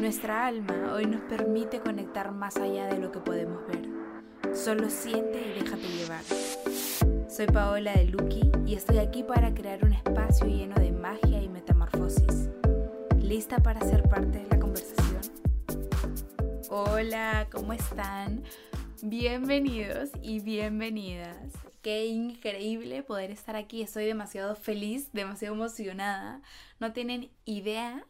Nuestra alma hoy nos permite conectar más allá de lo que podemos ver. Solo siente y déjate llevar. Soy Paola de Lucky y estoy aquí para crear un espacio lleno de magia y metamorfosis. ¿Lista para ser parte de la conversación? Hola, ¿cómo están? Bienvenidos y bienvenidas. Qué increíble poder estar aquí. Estoy demasiado feliz, demasiado emocionada. No tienen idea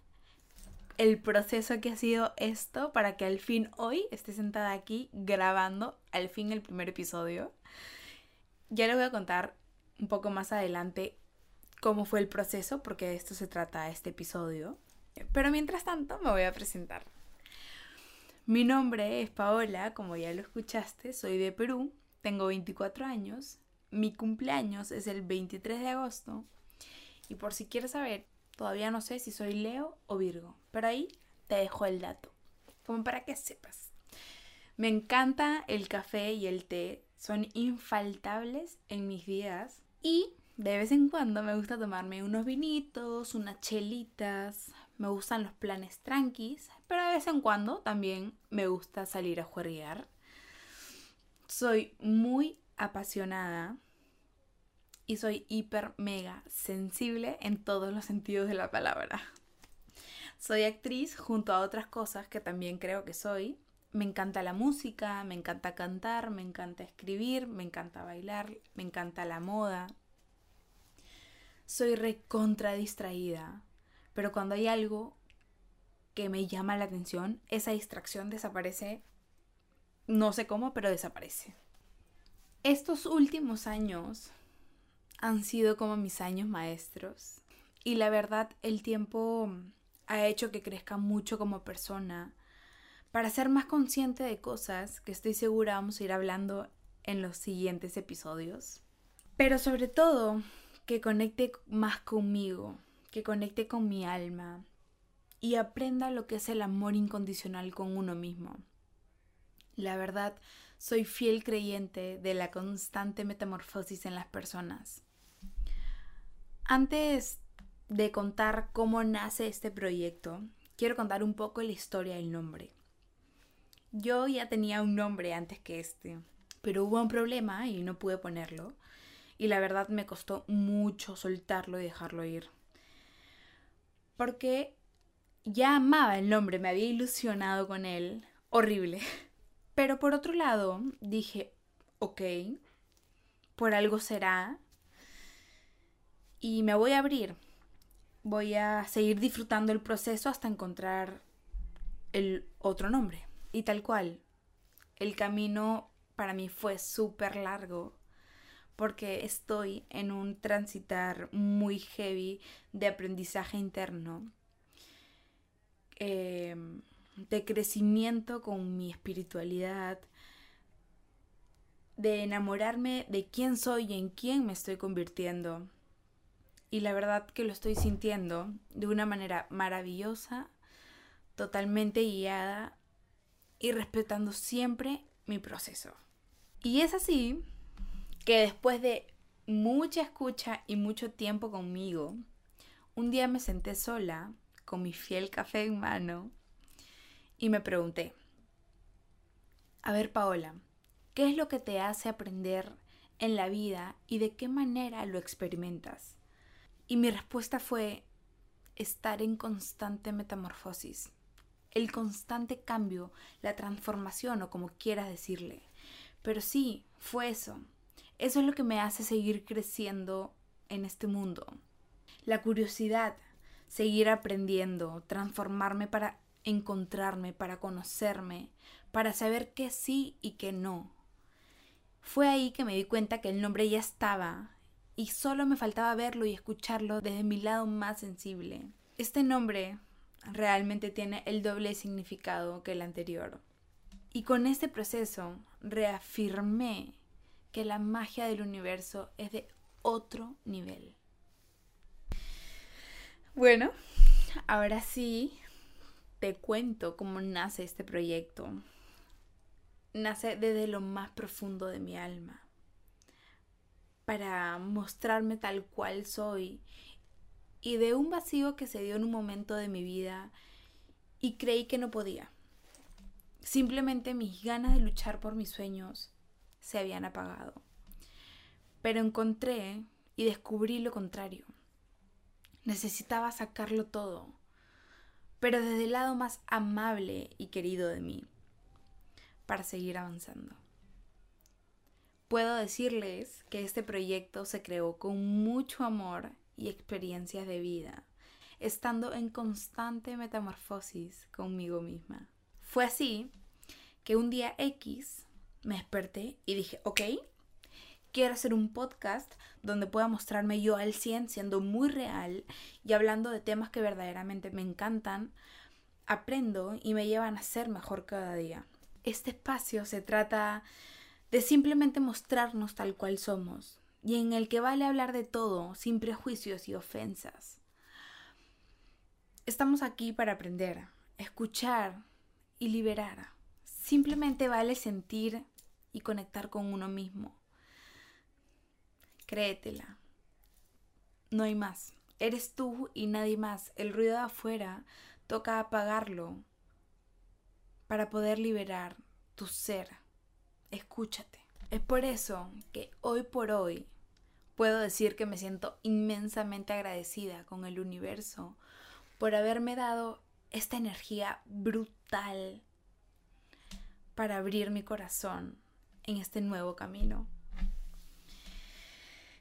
el proceso que ha sido esto para que al fin hoy esté sentada aquí grabando al fin el primer episodio. Ya les voy a contar un poco más adelante cómo fue el proceso, porque de esto se trata este episodio. Pero mientras tanto me voy a presentar. Mi nombre es Paola, como ya lo escuchaste, soy de Perú, tengo 24 años, mi cumpleaños es el 23 de agosto y por si quieres saber, Todavía no sé si soy Leo o Virgo, pero ahí te dejo el dato, como para que sepas. Me encanta el café y el té, son infaltables en mis días y de vez en cuando me gusta tomarme unos vinitos, unas chelitas, me gustan los planes tranquis, pero de vez en cuando también me gusta salir a juerguear. Soy muy apasionada y soy hiper mega sensible en todos los sentidos de la palabra. Soy actriz junto a otras cosas que también creo que soy. Me encanta la música, me encanta cantar, me encanta escribir, me encanta bailar, me encanta la moda. Soy recontra distraída, pero cuando hay algo que me llama la atención, esa distracción desaparece, no sé cómo, pero desaparece. Estos últimos años han sido como mis años maestros. Y la verdad, el tiempo ha hecho que crezca mucho como persona para ser más consciente de cosas que estoy segura vamos a ir hablando en los siguientes episodios. Pero sobre todo, que conecte más conmigo, que conecte con mi alma y aprenda lo que es el amor incondicional con uno mismo. La verdad, soy fiel creyente de la constante metamorfosis en las personas. Antes de contar cómo nace este proyecto, quiero contar un poco la historia del nombre. Yo ya tenía un nombre antes que este, pero hubo un problema y no pude ponerlo. Y la verdad me costó mucho soltarlo y dejarlo ir. Porque ya amaba el nombre, me había ilusionado con él. Horrible. Pero por otro lado, dije, ok, por algo será, y me voy a abrir. Voy a seguir disfrutando el proceso hasta encontrar el otro nombre. Y tal cual. El camino para mí fue súper largo porque estoy en un transitar muy heavy de aprendizaje interno, em, de crecimiento con mi espiritualidad, de enamorarme de quién soy y en quién me estoy convirtiendo y la verdad que lo estoy sintiendo de una manera maravillosa, totalmente guiada y respetando siempre mi proceso. Y es así que después de mucha escucha y mucho tiempo conmigo, un día me senté sola con mi fiel café en mano y me pregunté, a ver Paola, ¿qué es lo que te hace aprender en la vida y de qué manera lo experimentas? Y mi respuesta fue estar en constante metamorfosis, el constante cambio, la transformación o como quieras decirle. Pero sí, fue eso. Eso es lo que me hace seguir creciendo en este mundo. La curiosidad, seguir aprendiendo, transformarme para encontrarme, para conocerme, para saber qué sí y qué no. Fue ahí que me di cuenta que el nombre ya estaba y solo me faltaba verlo y escucharlo desde mi lado más sensible. Este nombre realmente tiene el doble significado que el anterior. Y con este proceso reafirmé que la magia del universo es de otro nivel. Bueno, ahora sí te cuento cómo nace este proyecto. Nace desde lo más profundo de mi alma para mostrarme tal cual soy y de un vacío que se dio en un momento de mi vida y creí que no podía. Simplemente mis ganas de luchar por mis sueños se habían apagado. Pero encontré y descubrí lo contrario. Necesitaba sacarlo todo, pero desde el lado más amable y querido de mí, para seguir avanzando. Puedo decirles que este proyecto se creó con mucho amor y experiencias de vida, estando en constante metamorfosis conmigo misma. Fue así que un día X me desperté y dije, ok, quiero hacer un podcast donde pueda mostrarme yo al 100 siendo muy real y hablando de temas que verdaderamente me encantan, aprendo y me llevan a ser mejor cada día. Este espacio se trata de simplemente mostrarnos tal cual somos y en el que vale hablar de todo sin prejuicios y ofensas. Estamos aquí para aprender, escuchar y liberar. Simplemente vale sentir y conectar con uno mismo. Créetela. No hay más. Eres tú y nadie más. El ruido de afuera toca apagarlo para poder liberar tu ser. Escúchate. Es por eso que hoy por hoy puedo decir que me siento inmensamente agradecida con el universo por haberme dado esta energía brutal para abrir mi corazón en este nuevo camino.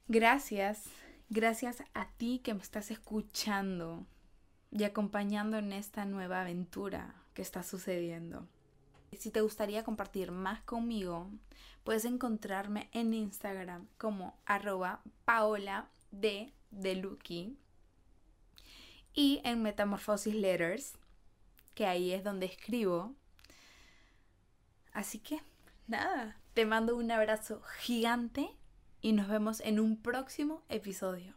Gracias, gracias a ti que me estás escuchando y acompañando en esta nueva aventura que está sucediendo. Si te gustaría compartir más conmigo, puedes encontrarme en Instagram como arroba paola de Lucky y en Metamorphosis Letters, que ahí es donde escribo. Así que, nada, te mando un abrazo gigante y nos vemos en un próximo episodio.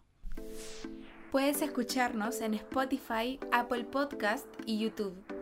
Puedes escucharnos en Spotify, Apple Podcast y YouTube.